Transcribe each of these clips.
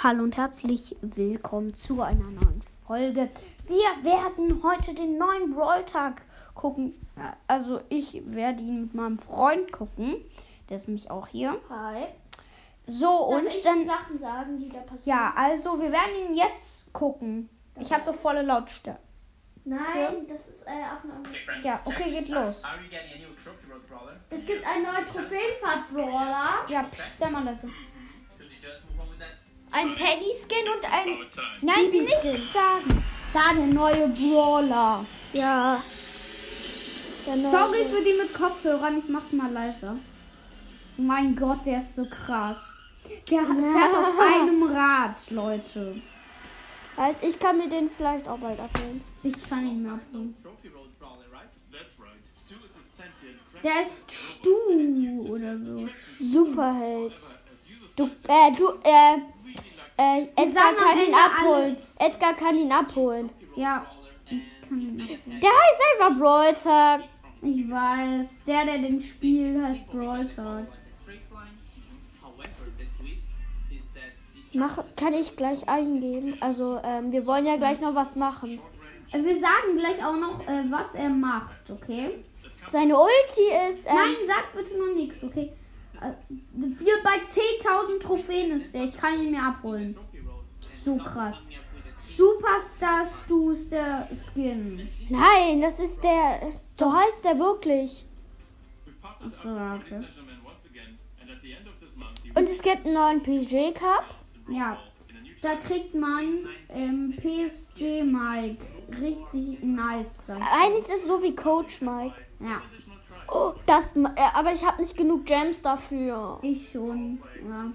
Hallo und herzlich willkommen zu einer neuen Folge. Wir werden heute den neuen Brawl Tag gucken. Also ich werde ihn mit meinem Freund gucken. Der ist nämlich auch hier. Hi. So Darf und ich dann Sachen sagen, die da passieren? ja, also wir werden ihn jetzt gucken. Ich habe so volle Lautstärke. Nein, das ist äh, auf einer anderen Seite. Ja, okay, geht los. Es gibt einen neuen Trophäenfahrt-Brawler, Ja, pst, sei mal leise. Should ein Penny-Skin und ein... Nein, nichts sagen. Da der neue Brawler. Ja. Sorry für die mit Kopfhörern, ich mach's mal leiser. Mein Gott, der ist so krass. Der fährt auf einem Rad, Leute. Heißt, ich kann mir den vielleicht auch bald abholen. Ich kann ihn mehr abholen. Trophy road brawler, right? That's right. Stu is a sentient, Der ist Stu oder so. Superheld. Du, äh, du, äh, äh, Edgar kann ihn abholen. Edgar kann ihn abholen. Ja, ich kann ihn abholen. Der heißt einfach Brawl Tag. Ich weiß. Der, der den Spiel heißt Brawl each Mach, kann ich gleich eingeben. Also, ähm, wir wollen ja gleich noch was machen. Äh, Wir sagen gleich auch noch, äh, was er macht, okay? Seine Ulti ist, ähm, Nein, sag bitte noch nichts, okay? Äh, Wir bei 10.000 Trophäen ist der. Ich kann ihn mir abholen. So krass. Superstar Stu ist der Skin. nein, das ist der, so heißt der wirklich. Okay. Und es gibt einen neuen PG Cup. Ja. Da kriegt man ähm, PSG Mike. Richtig nice. Eigentlich ist es so wie Coach Mike. Ja, Oh, das, äh, aber ich habe nicht genug Gems dafür. ich schon. Ja.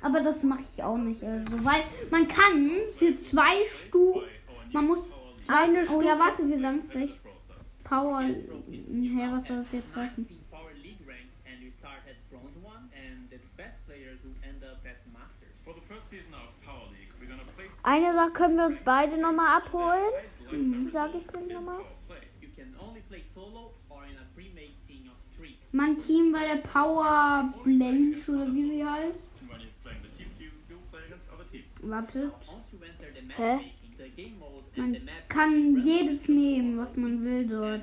Aber das mache ich auch nicht. Also, weil man kann für zwei Stu. Man muss eine Oh ja, warte, wir sagen es gleich. Power. Hä, was soll das jetzt heißen? Eine Sache können wir uns beide nochmal abholen. Die sage ich gleich nochmal. Mein Team bei der Power Blanche oder wie sie heißt. And when you're playing the team queue, you'll play against other teams. Warte. Once you enter the Hä? Man kann jedes nehmen, was man will dort.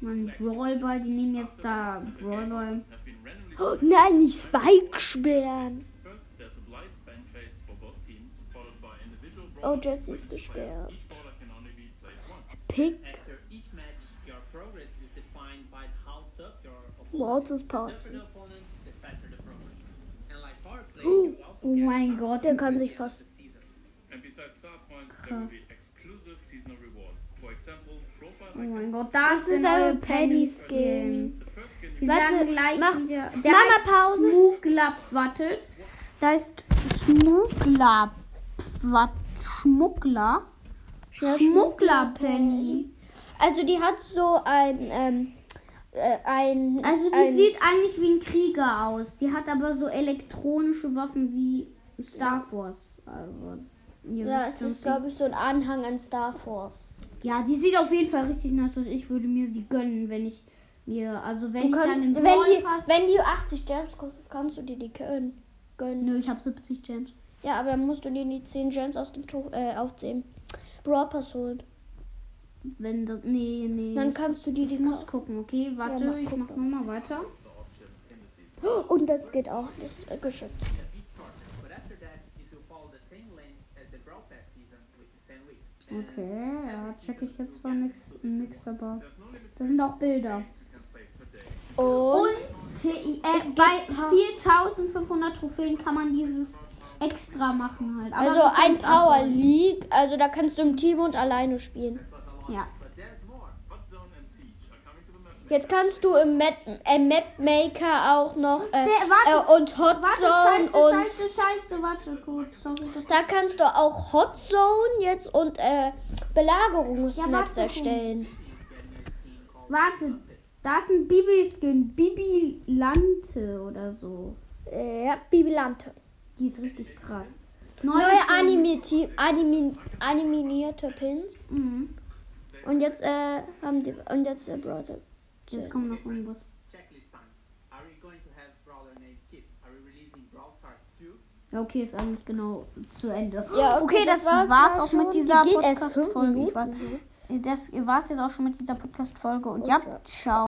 Mein Brawlball, die nehmen jetzt da Brawlball. Oh, nein, nicht Spike sperren. First, there's a blind ban Oh, you also Oh mein Gott. Der kann sich fast- of the season. And besides star points, there will be exclusive seasonal rewards. For example, profile Oh mein. Gott, das, Das ist der Penny Skin. Wir Warte, gleich mach- wieder. Der Mama, Pause. Schmuggler, wartet. Da ist Schmuggler. Was? Schmuggler? Schmuggler Penny. Also die hat so ein, ähm, äh, ein, Also die ein, sieht eigentlich wie ein Krieger aus. Die hat aber so elektronische Waffen wie Star Force. Also, ja, es ist glaube ich so ein Anhang an Star Force. Ja, die sieht auf jeden Fall richtig nice aus. Ich würde mir sie gönnen, wenn ich mir, also wenn Du ich kannst, dann wenn die, Pass- wenn die 80 Gems kostet, kannst du dir die gönnen. gönnen. Nö, ich habe 70 Gems. Ja, aber dann musst du dir die 10 Gems aus dem, äh, auf dem Brawl Pass holen. Wenn das, nee, nee. Dann kannst du dir die ich muss gucken, okay? Warte, Ja, mach, ich guck mach nochmal weiter. Und das geht auch, das äh, geschützt. Each shorter. But after that, it will follow the same length as the Brawl Pass season, which is 10 weeks. And Okay, ja, check ich jetzt zwar nix, nix aber. Das sind auch Bilder. Und, Und TI, äh, bei Pa- 4500 Trophäen kann man dieses extra machen halt. Aber also ein Power. League, also da kannst du im Team und alleine spielen. Ja. Jetzt kannst du im Map, äh, Map Maker auch noch äh, Der- warte, äh, und Hot Warte, Zone scheiße, und scheiße, scheiße, warte kurz. Sorry, da kannst du auch Hot Zone jetzt und äh, Belagerungsmaps Ja, erstellen. Warte, da ist ein Bibi-Skin. Bibi Lante oder so. Äh, ja, Bibilante. Die ist richtig krass. Neue animierte, animi, animierte Pins. Mhm. Und jetzt äh, haben die und jetzt äh, Brother. Jetzt kommt noch irgendwas. Checklist time. Are we going to have Brawler named Kit? Are we releasing Brawl Stars 2? Ja, okay, ist eigentlich genau zu Ende. Ja, okay, das, war's, war's auch schon. mit dieser Die Podcast-Folge. Ich Minuten. weiß. Das war's jetzt auch schon mit dieser Podcast-Folge. Und ja, Okay. ciao.